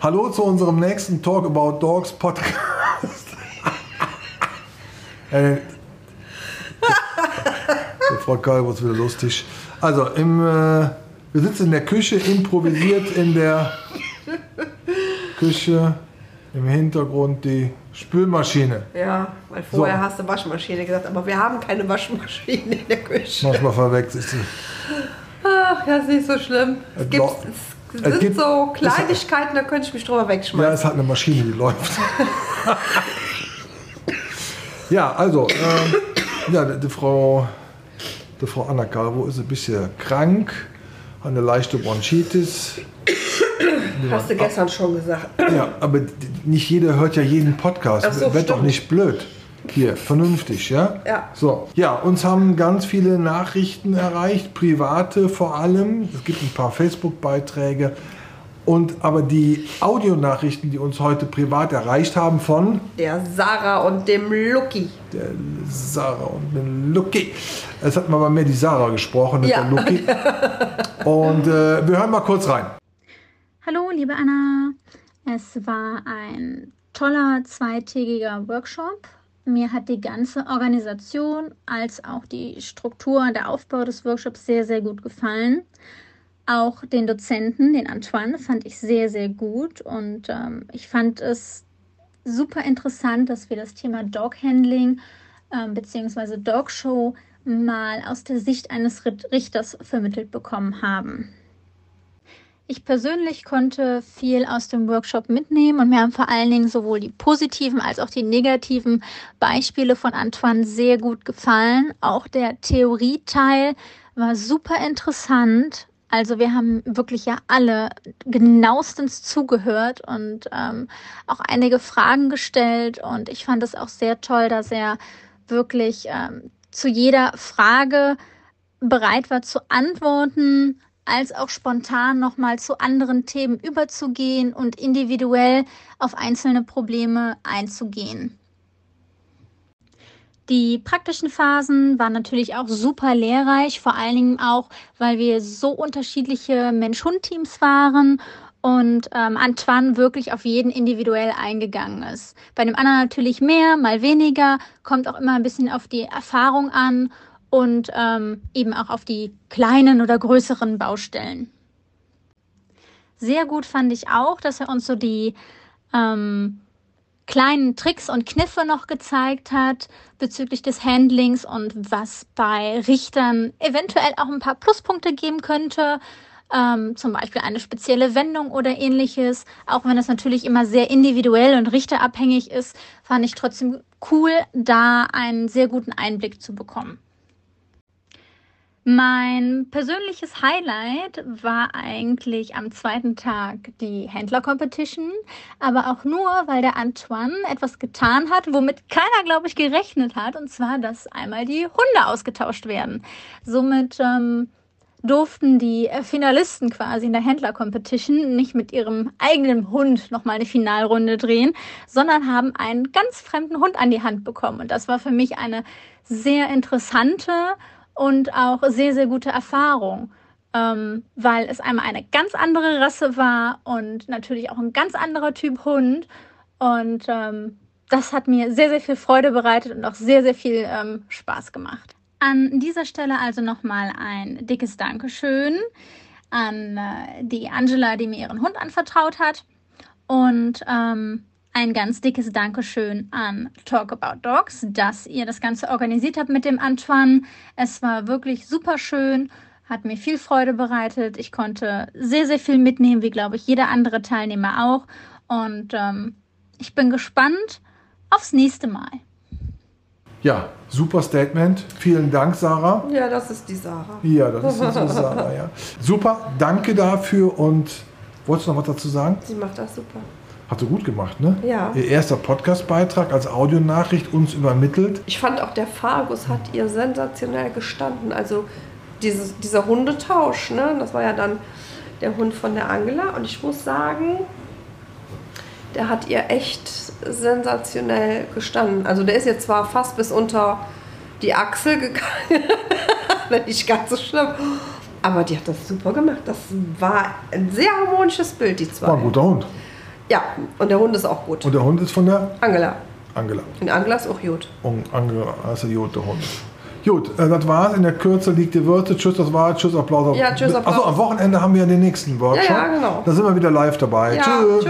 Hallo zu unserem nächsten Talk About Dogs Podcast. äh, Frau Karl wird wieder lustig. Also, im, äh, wir sitzen in der Küche, improvisiert in der Küche. Im Hintergrund die Spülmaschine. Ja, weil vorher so. hast du Waschmaschine gesagt, aber wir haben keine Waschmaschine in der Küche. Manchmal verwechselt sie. Ach, ja, ist nicht so schlimm. Es, gibt, es, es sind gibt, so Kleinigkeiten, da könnte ich mich drüber wegschmeißen. Ja, es hat eine Maschine, die läuft. ja, also, äh, ja, die, die Frau die Frau Anna Calvo ist ein bisschen krank, hat eine leichte Bronchitis. Hast du gestern schon gesagt. Ja, aber nicht jeder hört ja jeden Podcast. So, Wird doch nicht blöd. Hier, vernünftig, ja? Ja. So, ja, uns haben ganz viele Nachrichten erreicht, private vor allem. Es gibt ein paar Facebook-Beiträge. Und aber die Audionachrichten, die uns heute privat erreicht haben von der Sarah und dem Lucky. Der Sarah und dem Lucky. Es hat mal bei mir die Sarah gesprochen, nicht ja. der Lucky. Und äh, wir hören mal kurz rein. Hallo, liebe Anna. Es war ein toller zweitägiger Workshop. Mir hat die ganze Organisation als auch die Struktur und der Aufbau des Workshops sehr, sehr gut gefallen. Auch den Dozenten, den Antoine, fand ich sehr, sehr gut und ähm, ich fand es super interessant, dass wir das Thema Dog Handling ähm, bzw. Dog Show mal aus der Sicht eines Richters vermittelt bekommen haben. Ich persönlich konnte viel aus dem Workshop mitnehmen und mir haben vor allen Dingen sowohl die positiven als auch die negativen Beispiele von Antoine sehr gut gefallen. Auch der Theorieteil war super interessant also wir haben wirklich ja alle genauestens zugehört und ähm, auch einige Fragen gestellt. Und ich fand es auch sehr toll, dass er wirklich ähm, zu jeder Frage bereit war zu antworten, als auch spontan nochmal zu anderen Themen überzugehen und individuell auf einzelne Probleme einzugehen. Die praktischen Phasen waren natürlich auch super lehrreich, vor allen Dingen auch, weil wir so unterschiedliche Mensch-Hund-Teams waren und ähm, Antoine wirklich auf jeden individuell eingegangen ist. Bei dem anderen natürlich mehr, mal weniger, kommt auch immer ein bisschen auf die Erfahrung an und ähm, eben auch auf die kleinen oder größeren Baustellen. Sehr gut fand ich auch, dass er uns so die ähm, kleinen Tricks und Kniffe noch gezeigt hat bezüglich des Handlings und was bei Richtern eventuell auch ein paar Pluspunkte geben könnte. Ähm, zum Beispiel eine spezielle Wendung oder ähnliches. Auch wenn es natürlich immer sehr individuell und richterabhängig ist, fand ich trotzdem cool, da einen sehr guten Einblick zu bekommen. Mein persönliches Highlight war eigentlich am zweiten Tag die Händler-Competition, aber auch nur, weil der Antoine etwas getan hat, womit keiner, glaube ich, gerechnet hat, und zwar, dass einmal die Hunde ausgetauscht werden. Somit ähm, durften die Finalisten quasi in der Händler-Competition nicht mit ihrem eigenen Hund nochmal eine Finalrunde drehen, sondern haben einen ganz fremden Hund an die Hand bekommen. Und das war für mich eine sehr interessante und auch sehr, sehr gute Erfahrung, ähm, weil es einmal eine ganz andere Rasse war und natürlich auch ein ganz anderer Typ Hund. Und ähm, das hat mir sehr, sehr viel Freude bereitet und auch sehr, sehr viel ähm, Spaß gemacht. An dieser Stelle also nochmal ein dickes Dankeschön an äh, die Angela, die mir ihren Hund anvertraut hat. Und ähm, ein ganz dickes Dankeschön an Talk About Dogs, dass ihr das Ganze organisiert habt mit dem Antoine. Es war wirklich super schön, hat mir viel Freude bereitet. Ich konnte sehr, sehr viel mitnehmen, wie glaube ich jeder andere Teilnehmer auch. Und ähm, ich bin gespannt aufs nächste Mal. Ja, super Statement. Vielen Dank, Sarah. Ja, das ist die Sarah. Ja, das ist unsere Sarah, ja. Super, danke dafür und wolltest du noch was dazu sagen? Sie macht das super. Hat sie gut gemacht, ne? Ja. Ihr erster Podcast-Beitrag als Audionachricht uns übermittelt. Ich fand auch, der Fargus hat ihr sensationell gestanden. Also dieses, dieser Hundetausch, ne? Das war ja dann der Hund von der Angela. Und ich muss sagen, der hat ihr echt sensationell gestanden. Also der ist jetzt zwar fast bis unter die Achsel gegangen, nicht ganz so schlimm. Aber die hat das super gemacht. Das war ein sehr harmonisches Bild, die zwei. War ein guter Hund. Ja, und der Hund ist auch gut. Und der Hund ist von der Angela. Angela. Und Angela ist auch gut. Und Angela, also gut, der Hund. Gut, äh, das war's. In der Kürze liegt die Würze. Tschüss, das war. Tschüss, Applaus. Ja, tschüss, Applaus. Achso, am Wochenende haben wir den nächsten Workshop. Ja, ja, genau. Da sind wir wieder live dabei. Ja, Tschüss.